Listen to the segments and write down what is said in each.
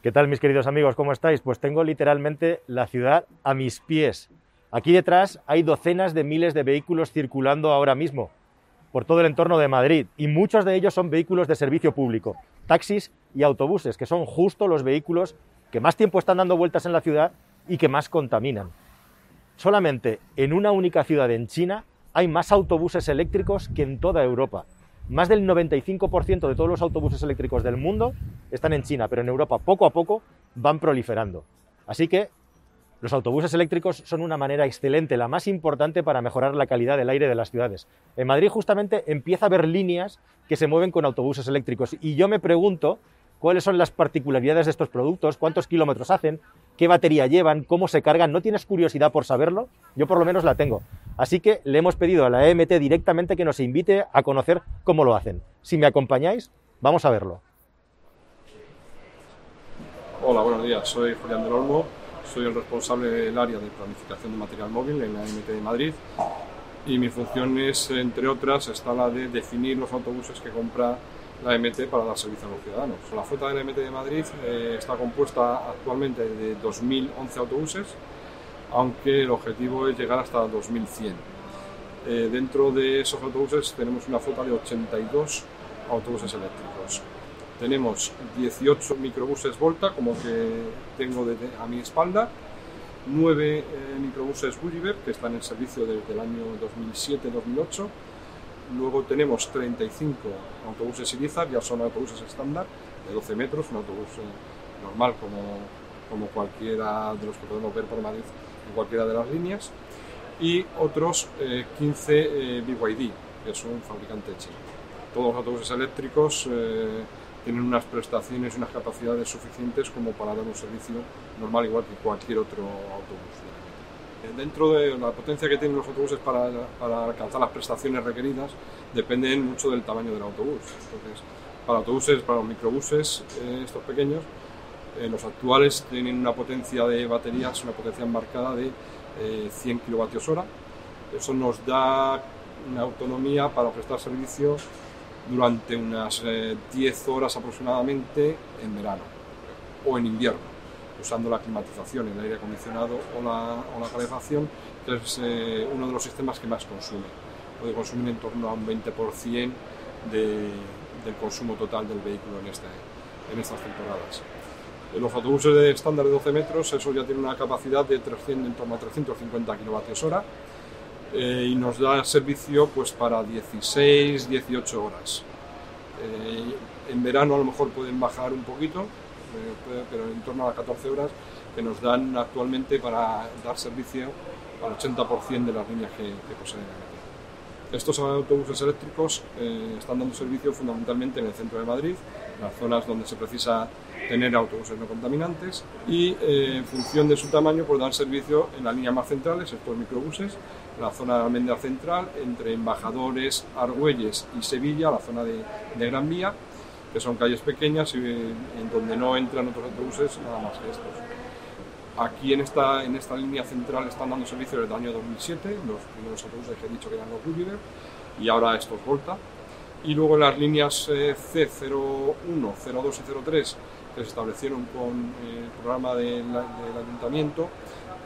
¿Qué tal mis queridos amigos? ¿Cómo estáis? Pues tengo literalmente la ciudad a mis pies. Aquí detrás hay docenas de miles de vehículos circulando ahora mismo por todo el entorno de Madrid y muchos de ellos son vehículos de servicio público, taxis y autobuses, que son justo los vehículos que más tiempo están dando vueltas en la ciudad y que más contaminan. Solamente en una única ciudad en China hay más autobuses eléctricos que en toda Europa. Más del 95% de todos los autobuses eléctricos del mundo están en China, pero en Europa poco a poco van proliferando. Así que los autobuses eléctricos son una manera excelente, la más importante para mejorar la calidad del aire de las ciudades. En Madrid justamente empieza a haber líneas que se mueven con autobuses eléctricos y yo me pregunto cuáles son las particularidades de estos productos, cuántos kilómetros hacen, qué batería llevan, cómo se cargan. ¿No tienes curiosidad por saberlo? Yo por lo menos la tengo. Así que le hemos pedido a la EMT directamente que nos invite a conocer cómo lo hacen. Si me acompañáis, vamos a verlo. Hola, buenos días. Soy Julián del Olmo soy el responsable del área de planificación de material móvil en la MT de Madrid y mi función es, entre otras, está la de definir los autobuses que compra la MT para dar servicio a los ciudadanos. La flota de la MT de Madrid eh, está compuesta actualmente de 2.011 autobuses, aunque el objetivo es llegar hasta 2.100. Eh, dentro de esos autobuses tenemos una flota de 82 autobuses eléctricos. Tenemos 18 microbuses Volta, como que tengo a mi espalda, 9 eh, microbuses Gulliver, que están en servicio desde el año 2007-2008. Luego tenemos 35 autobuses Irizar, ya son autobuses estándar, de 12 metros, un autobús eh, normal como, como cualquiera de los que podemos ver por Madrid en cualquiera de las líneas. Y otros 15 eh, BYD, que es un fabricante chino. Todos los autobuses eléctricos tienen unas prestaciones y unas capacidades suficientes como para dar un servicio normal igual que cualquier otro autobús. Eh, dentro de la potencia que tienen los autobuses para, para alcanzar las prestaciones requeridas dependen mucho del tamaño del autobús. Entonces, para autobuses, para los microbuses, eh, estos pequeños, eh, los actuales tienen una potencia de baterías, una potencia embarcada de 100 kWh. Eso nos da una autonomía para prestar servicio durante unas 10 eh, horas aproximadamente en verano o en invierno, usando la climatización, el aire acondicionado o la, calefacción, que es eh, uno de los sistemas que más consume. Puede consumir en torno a un 20% de, del consumo total del vehículo en, este, en estas temporadas. Los autobuses de estándar de 12 metros, eso ya tiene una capacidad de 300, en torno a 350 kWh eh, y nos da servicio pues para 16, 18 horas. Eh, en verano a lo mejor pueden bajar un poquito, eh, pero en torno a las 14 horas que nos dan actualmente para dar servicio al 80% de las líneas que, que poseen. Estos autobuses eléctricos están dando servicio fundamentalmente en el centro de Madrid, en las zonas donde se precisa tener autobuses no contaminantes y en función de su tamaño pues dan servicio en las líneas más centrales, estos microbuses, la zona de Almendra Central, entre Embajadores, Argüelles y Sevilla, la zona de, Gran Vía, que son calles pequeñas y en donde no entran otros autobuses nada más que estos. Aquí en esta, en esta línea central están dando servicio desde el año 2007, los primeros autobuses que he dicho que eran los Gulliver, y ahora estos Volta. Y luego en las líneas eh, C01, 02 y 03, que se establecieron con eh, el programa del ayuntamiento,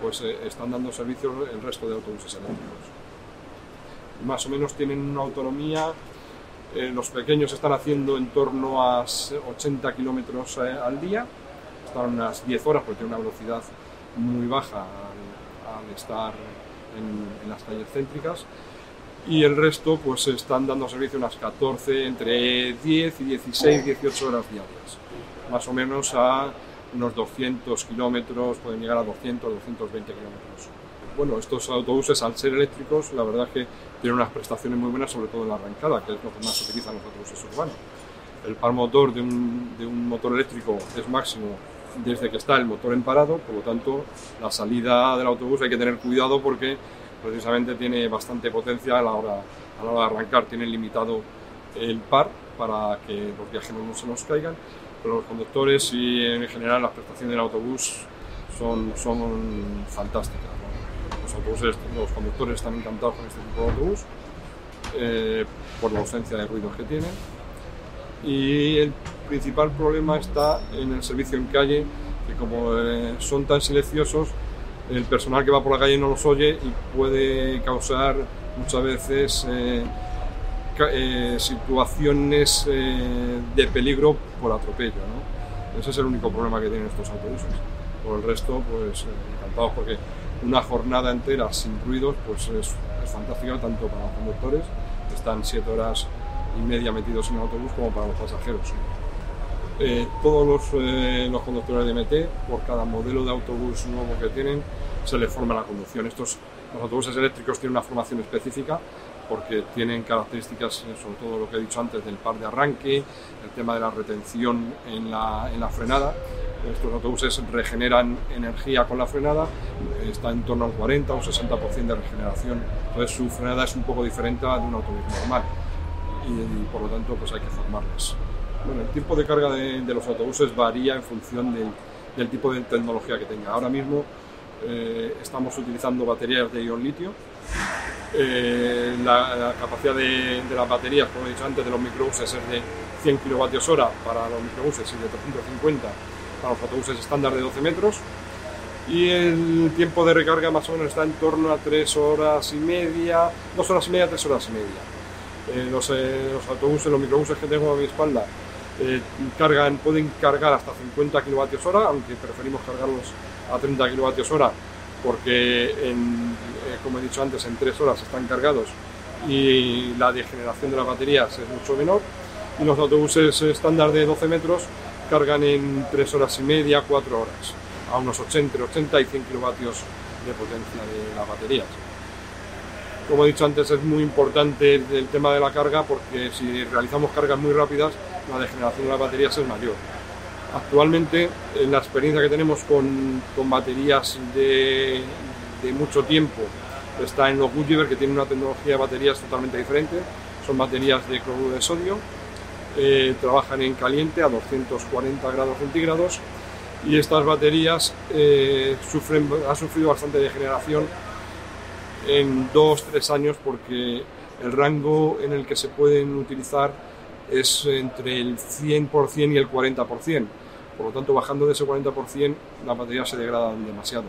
pues eh, están dando servicio el resto de autobuses eléctricos. Más o menos tienen una autonomía, eh, los pequeños están haciendo en torno a 80 kilómetros al día, están unas 10 horas porque tienen una velocidad muy baja al, estar en, las calles céntricas y el resto pues están dando servicio unas 14, entre 10 y 16, 18 horas diarias, más o menos a unos 200 kilómetros, pueden llegar a 200, 220 kilómetros. Bueno, estos autobuses al ser eléctricos, la verdad es que tienen unas prestaciones muy buenas, sobre todo en la arrancada, que es lo que más utilizan los autobuses urbanos. El par motor de un, de un motor eléctrico es máximo desde que está el motor en parado, por lo tanto la salida del autobús hay que tener cuidado porque precisamente tiene bastante potencia a la hora, a la hora de arrancar, tiene limitado el par para que los viajeros no se nos caigan pero los conductores y en general las prestaciones del autobús son, son fantásticas. Los, autobuses, los conductores están encantados con este tipo de autobús eh, por la ausencia de ruidos que tienen Y el principal problema está en el servicio en calle, que como eh, son tan silenciosos, el personal que va por la calle no los oye y puede causar muchas veces eh, eh, situaciones de peligro por atropello. Ese es el único problema que tienen estos autobuses. Por el resto, pues encantados porque una jornada entera sin ruidos pues es, es fantástica tanto para los conductores, que están siete horas y media metidos en el autobús, como para los pasajeros. Eh, todos los, eh, los, conductores de MT, por cada modelo de autobús nuevo que tienen, se les forma la conducción. Estos, los autobuses eléctricos tienen una formación específica porque tienen características, eh, sobre todo lo que he dicho antes, del par de arranque, el tema de la retención en la, en la frenada. Estos autobuses regeneran energía con la frenada, está en torno al 40 o 60% de regeneración, entonces su frenada es un poco diferente a de un autobús normal y, por lo tanto pues hay que formarles. Bueno, el tiempo de carga de, los autobuses varía en función del, del, tipo de tecnología que tenga. Ahora mismo eh, estamos utilizando baterías de ion litio. Eh, la, capacidad de, de, las baterías, como he dicho antes, de los microbuses es de 100 kWh para los microbuses y de 350 para los autobuses estándar de 12 metros. Y el tiempo de recarga más o menos está en torno a 3 horas y media, 2 horas y media, 3 horas y media. Eh, los, autobuses, los microbuses que tengo a mi espalda eh, cargan, pueden cargar hasta 50 kWh, aunque preferimos cargarlos a 30 kWh porque, eh, como he dicho antes, en 3 horas están cargados y la degeneración de las baterías es mucho menor. Y los autobuses estándar de 12 metros cargan en 3 horas y media, 4 horas, a unos 80, 80 y 100 kilovatios de potencia de las baterías. Como he dicho antes, es muy importante el, tema de la carga porque si realizamos cargas muy rápidas, la degeneración de las baterías es mayor. Actualmente, en la experiencia que tenemos con, con baterías de, de, mucho tiempo, está en los Goodyear, que tienen una tecnología de baterías totalmente diferente. Son baterías de cloruro de sodio, eh, trabajan en caliente a 240 grados centígrados y estas baterías eh, sufren, han sufrido bastante degeneración en dos, tres años porque el rango en el que se pueden utilizar es entre el 100% y el 40%. Por lo tanto, bajando de ese 40%, las baterías se degradan demasiado.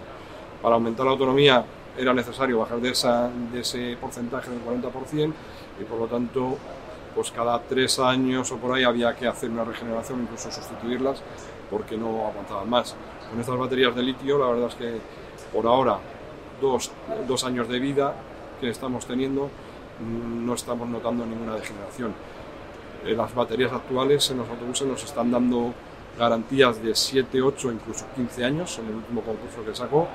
Para aumentar la autonomía era necesario bajar de, esa, de ese porcentaje del 40% y por lo tanto, pues cada tres años o por ahí había que hacer una regeneración, incluso sustituirlas, porque no aguantaban más. Con estas baterías de litio, la verdad es que por ahora dos, años de vida que estamos teniendo, mm, no estamos notando ninguna degeneración. Eh, las baterías actuales en los autobuses nos están dando garantías de 7, 8, incluso 15 años en el último concurso que sacó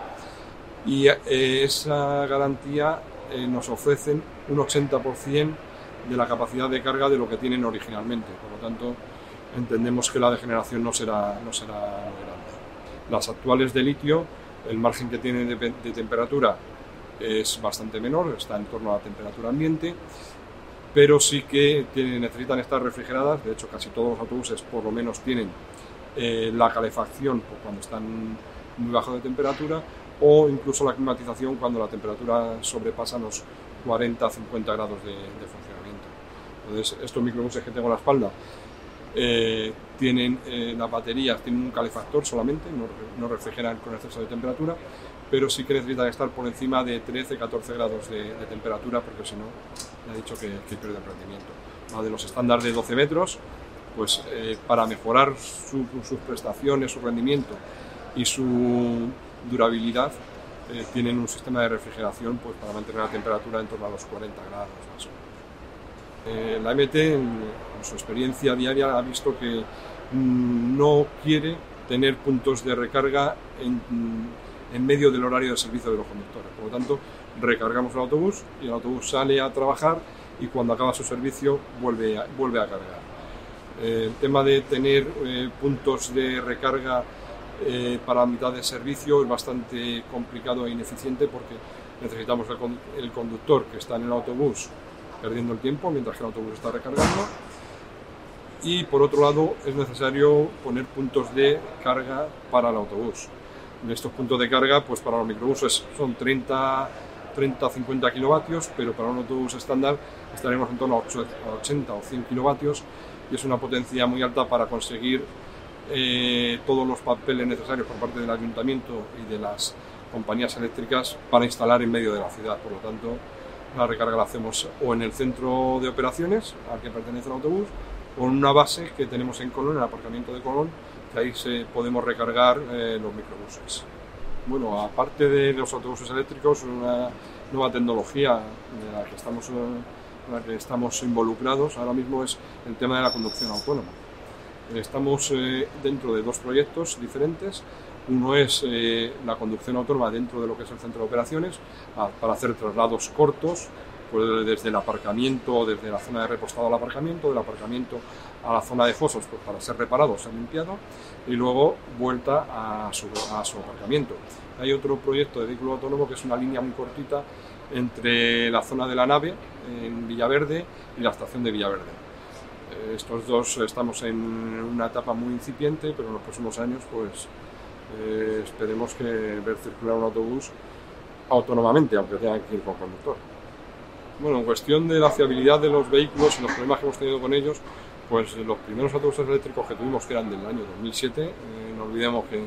y eh, esa garantía eh, nos ofrecen un 80% de la capacidad de carga de lo que tienen originalmente. Por lo tanto, entendemos que la degeneración no será, no será grande. Las actuales de litio el margen que tienen de, temperatura es bastante menor, está en torno a la temperatura ambiente, pero sí que necesitan estar refrigeradas, de hecho casi todos los autobuses por lo menos tienen eh, la calefacción cuando están muy bajo de temperatura o incluso la climatización cuando la temperatura sobrepasa los 40-50 grados de, de, funcionamiento. Entonces estos microbuses que tengo en la espalda eh, tienen eh, las baterías, tienen un calefactor solamente, no, refrigeran con exceso de temperatura, pero sí que necesitan estar por encima de 13-14 grados de, temperatura porque si no, me ha dicho que, que pierden rendimiento. La de los estándares de 12 metros, pues eh, para mejorar sus prestaciones, su rendimiento y su durabilidad, tienen un sistema de refrigeración pues, para mantener la temperatura en torno a los 40 grados. La MT su experiencia diaria ha visto que mm, no quiere tener puntos de recarga mm, en, medio del horario de servicio de los conductores. Por lo tanto, recargamos el autobús y el autobús sale a trabajar y cuando acaba su servicio vuelve a, vuelve a cargar. Eh, el tema de tener eh, puntos de recarga eh, para mitad de servicio es bastante complicado e ineficiente porque necesitamos el conductor que está en el autobús perdiendo el tiempo mientras que el autobús está recargando y por otro lado es necesario poner puntos de carga para el autobús. Estos puntos de carga, pues para los microbuses son 30, 30-50 kilovatios, pero para un autobús estándar estaremos en torno a 80 o 100 kilovatios y es una potencia muy alta para conseguir eh, todos los papeles necesarios por parte del ayuntamiento y de las compañías eléctricas para instalar en medio de la ciudad. Por lo tanto, la recarga la hacemos o en el centro de operaciones al que pertenece el autobús o en una base que tenemos en Colón, en el aparcamiento de Colón, que ahí se, podemos recargar eh, los microbuses. Bueno, aparte de los autobuses eléctricos, una nueva tecnología de la que estamos, en la que estamos involucrados ahora mismo es el tema de la conducción autónoma. Estamos eh, dentro de dos proyectos diferentes. Uno es eh, la conducción autónoma dentro de lo que es el centro de operaciones para hacer traslados cortos pues desde el aparcamiento, desde la zona de repostado al aparcamiento, del aparcamiento a la zona de fosos pues para ser reparado, ser limpiado y luego vuelta a su, a su aparcamiento. Hay otro proyecto de vehículo autónomo que es una línea muy cortita entre la zona de la nave en Villaverde y la estación de Villaverde. Eh, estos dos estamos en una etapa muy incipiente, pero en los próximos años pues eh, esperemos que ver circular un autobús autónomamente, aunque tenga que ir con conductor. Bueno, en cuestión de la fiabilidad de los vehículos y los problemas que hemos tenido con ellos, pues los primeros autobuses eléctricos que tuvimos, que eran del año 2007, eh, no olvidemos que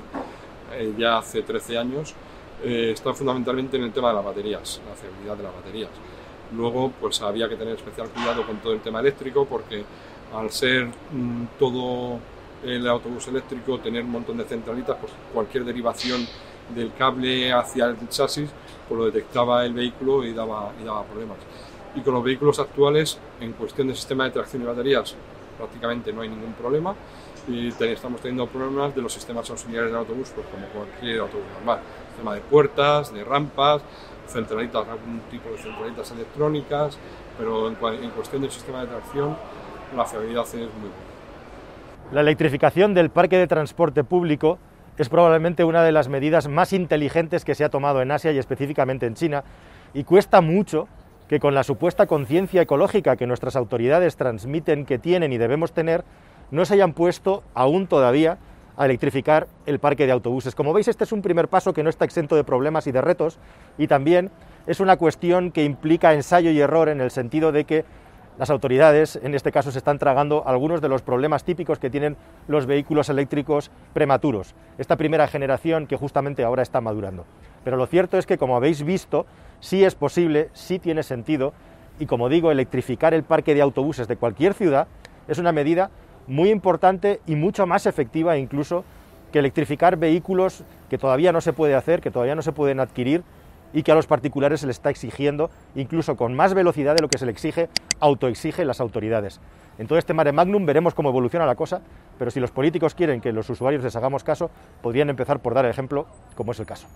eh, ya hace 13 años, eh, están fundamentalmente en el tema de las baterías, la fiabilidad de las baterías. Luego, pues había que tener especial cuidado con todo el tema eléctrico, porque al ser mm, todo el autobús eléctrico, tener un montón de centralitas, pues cualquier derivación del cable hacia el chasis, pues lo detectaba el vehículo y daba, y daba problemas. Y con los vehículos actuales, en cuestión de sistema de tracción y baterías, prácticamente no hay ningún problema. Y estamos teniendo problemas de los sistemas auxiliares del autobús, pues como cualquier autobús normal. Sistema de puertas, de rampas, centralitas, algún tipo de centralitas electrónicas, pero en, en cuestión del sistema de tracción, la fiabilidad es muy buena. La electrificación del parque de transporte público es probablemente una de las medidas más inteligentes que se ha tomado en Asia y específicamente en China, y cuesta mucho que con la supuesta conciencia ecológica que nuestras autoridades transmiten que tienen y debemos tener, no se hayan puesto aún todavía a electrificar el parque de autobuses. Como veis, este es un primer paso que no está exento de problemas y de retos, y también es una cuestión que implica ensayo y error en el sentido de que las autoridades, en este caso, se están tragando algunos de los problemas típicos que tienen los vehículos eléctricos prematuros, esta primera generación que justamente ahora está madurando. Pero lo cierto es que, como habéis visto, sí es posible, sí tiene sentido, y como digo, electrificar el parque de autobuses de cualquier ciudad es una medida muy importante y mucho más efectiva incluso que electrificar vehículos que todavía no se puede hacer, que todavía no se pueden adquirir y que a los particulares se les está exigiendo incluso con más velocidad de lo que se le exige, autoexige las autoridades. En todo este mare magnum veremos cómo evoluciona la cosa, pero si los políticos quieren que los usuarios les hagamos caso, podrían empezar por dar ejemplo, como es el caso.